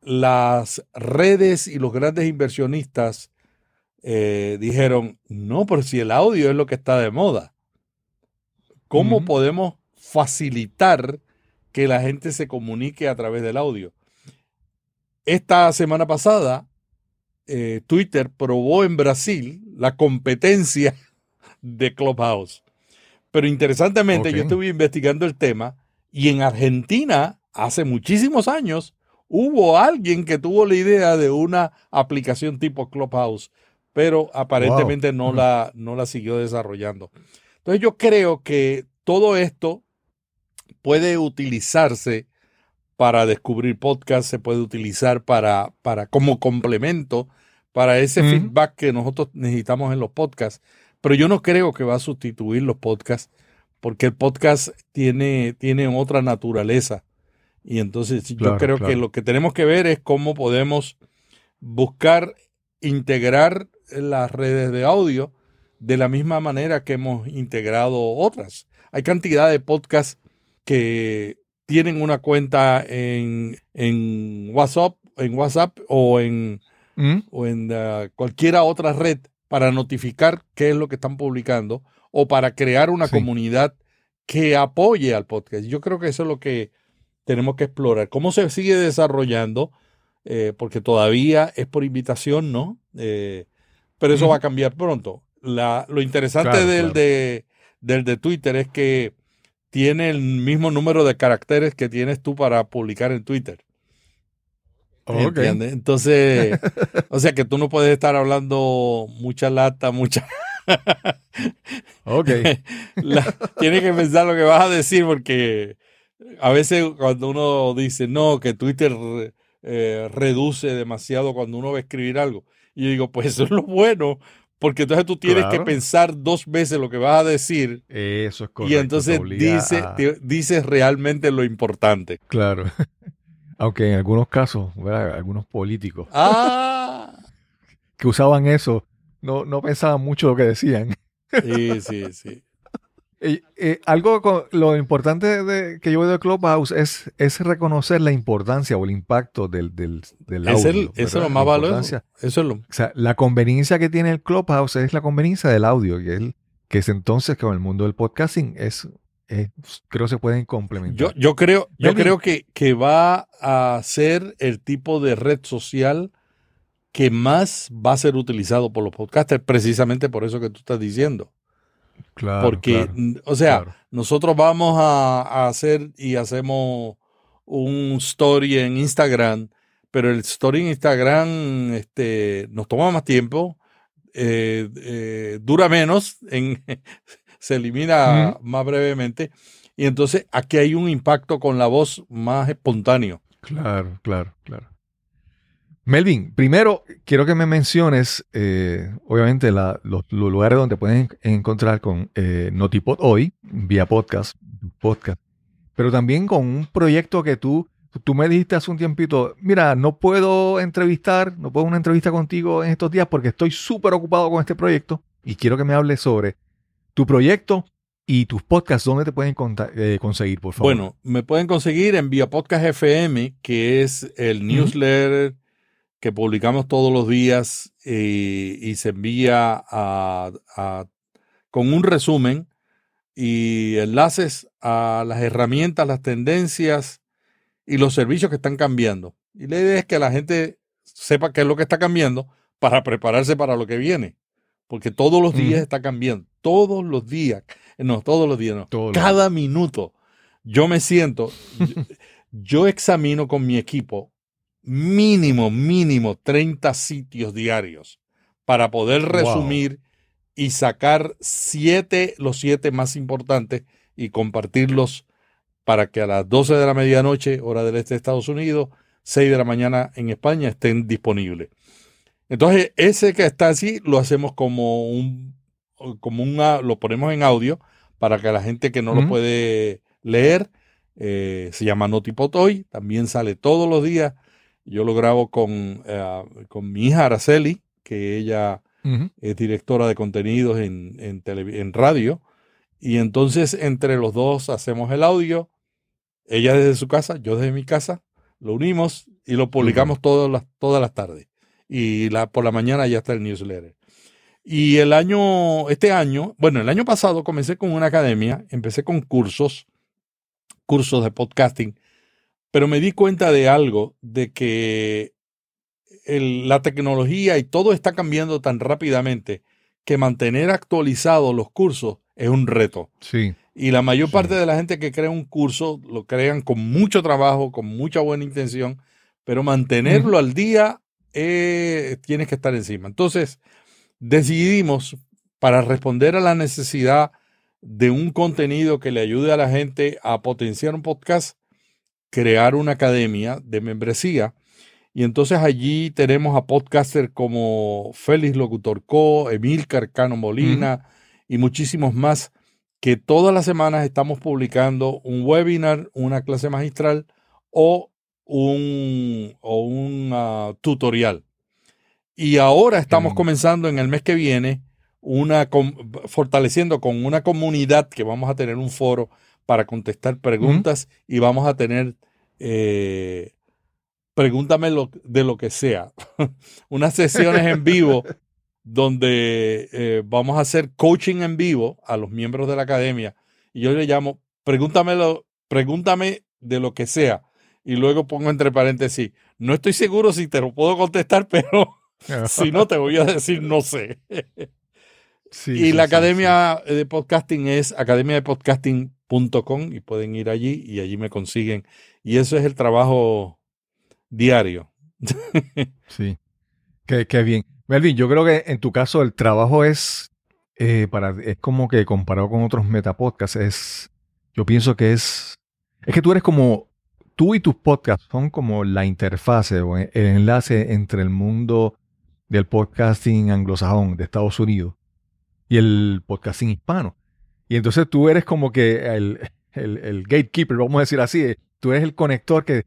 las redes y los grandes inversionistas eh, dijeron, no, pero si el audio es lo que está de moda, ¿cómo podemos facilitar que la gente se comunique a través del audio? Esta semana pasada, eh, Twitter probó en Brasil la competencia de Clubhouse. Pero interesantemente, yo estuve investigando el tema y en Argentina, hace muchísimos años, hubo alguien que tuvo la idea de una aplicación tipo Clubhouse, pero aparentemente no, la, no la siguió desarrollando. Entonces yo creo que todo esto puede utilizarse para descubrir podcasts, se puede utilizar para, para como complemento para ese feedback que nosotros necesitamos en los podcasts. Pero yo no creo que va a sustituir los podcasts, porque el podcast tiene, tiene otra naturaleza. Y entonces yo creo que lo que tenemos que ver es cómo podemos buscar integrar las redes de audio de la misma manera que hemos integrado otras. Hay cantidad de podcasts que tienen una cuenta en, en WhatsApp, en WhatsApp o en, mm. o en uh, cualquier otra red para notificar qué es lo que están publicando o para crear una comunidad que apoye al podcast. Yo creo que eso es lo que tenemos que explorar. ¿Cómo se sigue desarrollando? Eh, porque todavía es por invitación, ¿no? Eh, pero eso va a cambiar pronto. lo interesante del, De, del de Twitter es que tiene el mismo número de caracteres que tienes tú para publicar en Twitter. Entonces, o sea que tú no puedes estar hablando mucha lata, mucha... ok. tienes que pensar lo que vas a decir porque a veces cuando uno dice, no, que Twitter eh, reduce demasiado cuando uno va a escribir algo. Y yo digo, pues eso es lo bueno, porque entonces tú tienes que pensar dos veces lo que vas a decir. Eso es correcto. Y entonces dice, dices realmente lo importante. Claro. Aunque en algunos casos, algunos políticos ah. que usaban eso, no, no pensaban mucho lo que decían. Sí, sí, sí. Eh, algo con, lo importante de, que yo veo de Clubhouse es, es reconocer la importancia o el impacto del, del, del audio. eso es lo más valioso. Eso es lo... O sea, la conveniencia que tiene el Clubhouse es la conveniencia del audio, que es, que es entonces con el mundo del podcasting es creo se pueden complementar. Yo, yo creo, yo creo que, que, va a ser el tipo de red social que más va a ser utilizado por los podcasters, precisamente por eso que tú estás diciendo. Claro. Porque, o sea, nosotros vamos a, hacer y hacemos un story en Instagram, pero el story en Instagram este, nos toma más tiempo, eh, eh, dura menos en, se elimina más brevemente. Y entonces aquí hay un impacto con la voz más espontáneo. Claro, claro, claro. Melvin, primero quiero que me menciones, eh, obviamente, los, lugares donde pueden encontrar con eh, Notipod hoy, vía podcast, podcast, pero también con un proyecto que tú, tú me dijiste hace un tiempito, mira, no puedo entrevistar, no puedo una entrevista contigo en estos días porque estoy súper ocupado con este proyecto y quiero que me hables sobre tu proyecto y tus podcasts, ¿dónde te pueden eh, conseguir, por favor? Bueno, me pueden conseguir en Vía Podcast FM, que es el newsletter que publicamos todos los días eh, y se envía con un resumen y enlaces a las herramientas, las tendencias y los servicios que están cambiando. Y la idea es que la gente sepa qué es lo que está cambiando para prepararse para lo que viene. Porque todos los días está cambiando. Todos los días. No, todos los días, no. Cada minuto. Yo me siento, yo, examino con mi equipo mínimo, mínimo 30 sitios diarios para poder resumir y sacar siete, los siete más importantes y compartirlos para que a las 12 de la medianoche, hora del este de Estados Unidos, 6 de la mañana en España, estén disponibles. Entonces, ese que está así lo hacemos como un, como una, lo ponemos en audio para que la gente que no lo puede leer, eh, se llama Notipotoy, también sale todos los días. Yo lo grabo con, eh, con mi hija Araceli, que ella es directora de contenidos en, en, radio. Y entonces entre los dos hacemos el audio, ella desde su casa, yo desde mi casa, lo unimos y lo publicamos todas, las, todas las tardes. Y la, por la mañana ya está el newsletter. Y el año, este año, bueno, el año pasado comencé con una academia, empecé con cursos, cursos de podcasting, pero me di cuenta de algo, de que la tecnología y todo está cambiando tan rápidamente que mantener actualizados los cursos es un reto. Sí. Y la mayor parte de la gente que crea un curso lo crean con mucho trabajo, con mucha buena intención, pero mantenerlo al día eh, tienes que estar encima. Entonces, decidimos para responder a la necesidad de un contenido que le ayude a la gente a potenciar un podcast, crear una academia de membresía y entonces allí tenemos a podcasters como Félix Locutor Co., Emil Carcano Molina y muchísimos más que todas las semanas estamos publicando un webinar, una clase magistral o un, o un tutorial. Y ahora estamos comenzando en el mes que viene una fortaleciendo con una comunidad que vamos a tener un foro para contestar preguntas y vamos a tener eh, pregúntame lo, de lo que sea. Unas sesiones en vivo donde eh, vamos a hacer coaching en vivo a los miembros de la academia. Y yo le llamo, pregúntamelo, pregúntame de lo que sea. Y luego pongo entre paréntesis, no estoy seguro si te lo puedo contestar, pero si no, te voy a decir no sé. y la academia de podcasting es academiadepodcasting.com y pueden ir allí y allí me consiguen. Y eso es el trabajo diario. sí, qué, bien. Melvin, yo creo que en tu caso el trabajo es, eh, para, es como que comparado con otros metapodcasts, es, yo pienso que es, es que tú eres como, tú y tus podcasts son como la interfase o el enlace entre el mundo del podcasting anglosajón de Estados Unidos y el podcasting hispano. Y entonces tú eres como que el, el, gatekeeper, vamos a decir así, tú eres el conector que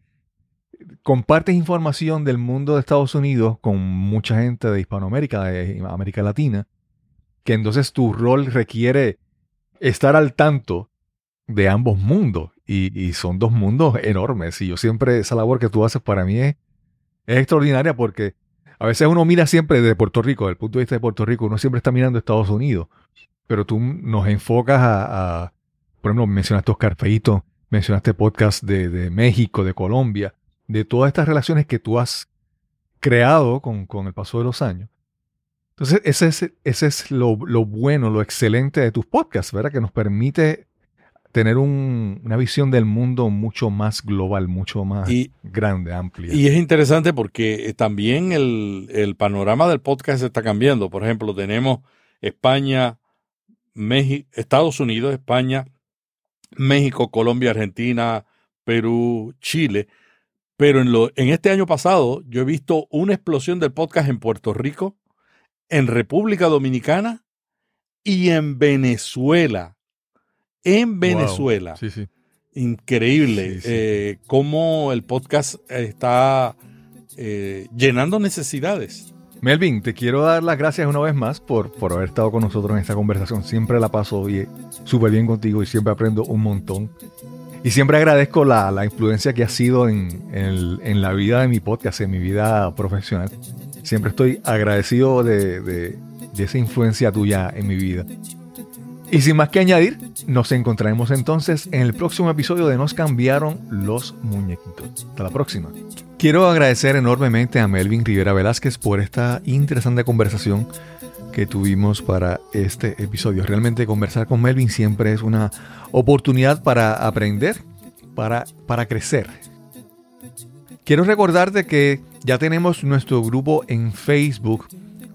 compartes información del mundo de Estados Unidos con mucha gente de Hispanoamérica, de América Latina, que entonces tu rol requiere estar al tanto de ambos mundos. Y, son dos mundos enormes. Y yo siempre, esa labor que tú haces para mí es, extraordinaria porque a veces uno mira siempre desde Puerto Rico, desde el punto de vista de Puerto Rico, uno siempre está mirando Estados Unidos. Pero tú nos enfocas a, por ejemplo, mencionaste Oscar Feito, mencionaste podcast de, de México, de Colombia de todas estas relaciones que tú has creado con, el paso de los años. Entonces, ese es, ese es lo, bueno, lo excelente de tus podcasts, ¿verdad? Que nos permite tener una visión del mundo mucho más global, mucho más grande, amplia. Y es interesante porque eh, también el, el, panorama del podcast está cambiando. Por ejemplo, tenemos España, México, Estados Unidos, España, México, Colombia, Argentina, Perú, Chile pero en, lo, en este año pasado yo he visto una explosión del podcast en Puerto Rico, en República Dominicana y en Venezuela. En Venezuela. Sí, sí. Increíble eh, cómo el podcast está eh, llenando necesidades. Melvin, te quiero dar las gracias una vez más por, por haber estado con nosotros en esta conversación. Siempre la paso súper bien contigo y siempre aprendo un montón. Y siempre agradezco la, influencia que ha sido en, la vida de mi podcast, en mi vida profesional. Siempre estoy agradecido de, esa influencia tuya en mi vida. Y sin más que añadir, nos encontraremos entonces en el próximo episodio de Nos cambiaron los muñequitos. Hasta la próxima. Quiero agradecer enormemente a Melvin Rivera Velázquez por esta interesante conversación que tuvimos para este episodio. Realmente conversar con Melvin siempre es una oportunidad para aprender, para, para crecer. Quiero recordarte que ya tenemos nuestro grupo en Facebook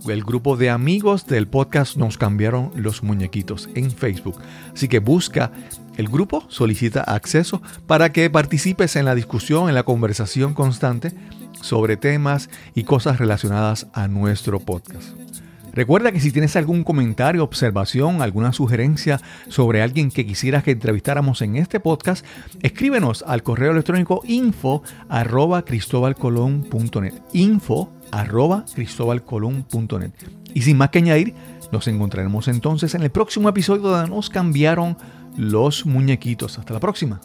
el grupo de amigos del podcast Nos cambiaron los muñequitos en Facebook. Así que busca el grupo, solicita acceso para que participes en la discusión, en la conversación constante sobre temas y cosas relacionadas a nuestro podcast. Recuerda que si tienes algún comentario, observación, alguna sugerencia sobre alguien que quisieras que entrevistáramos en este podcast, escríbenos al correo electrónico info arroba cristobalcolón.net. Info arroba cristobalcolón.net. Y sin más que añadir, nos encontraremos entonces en el próximo episodio donde nos cambiaron los muñequitos. Hasta la próxima.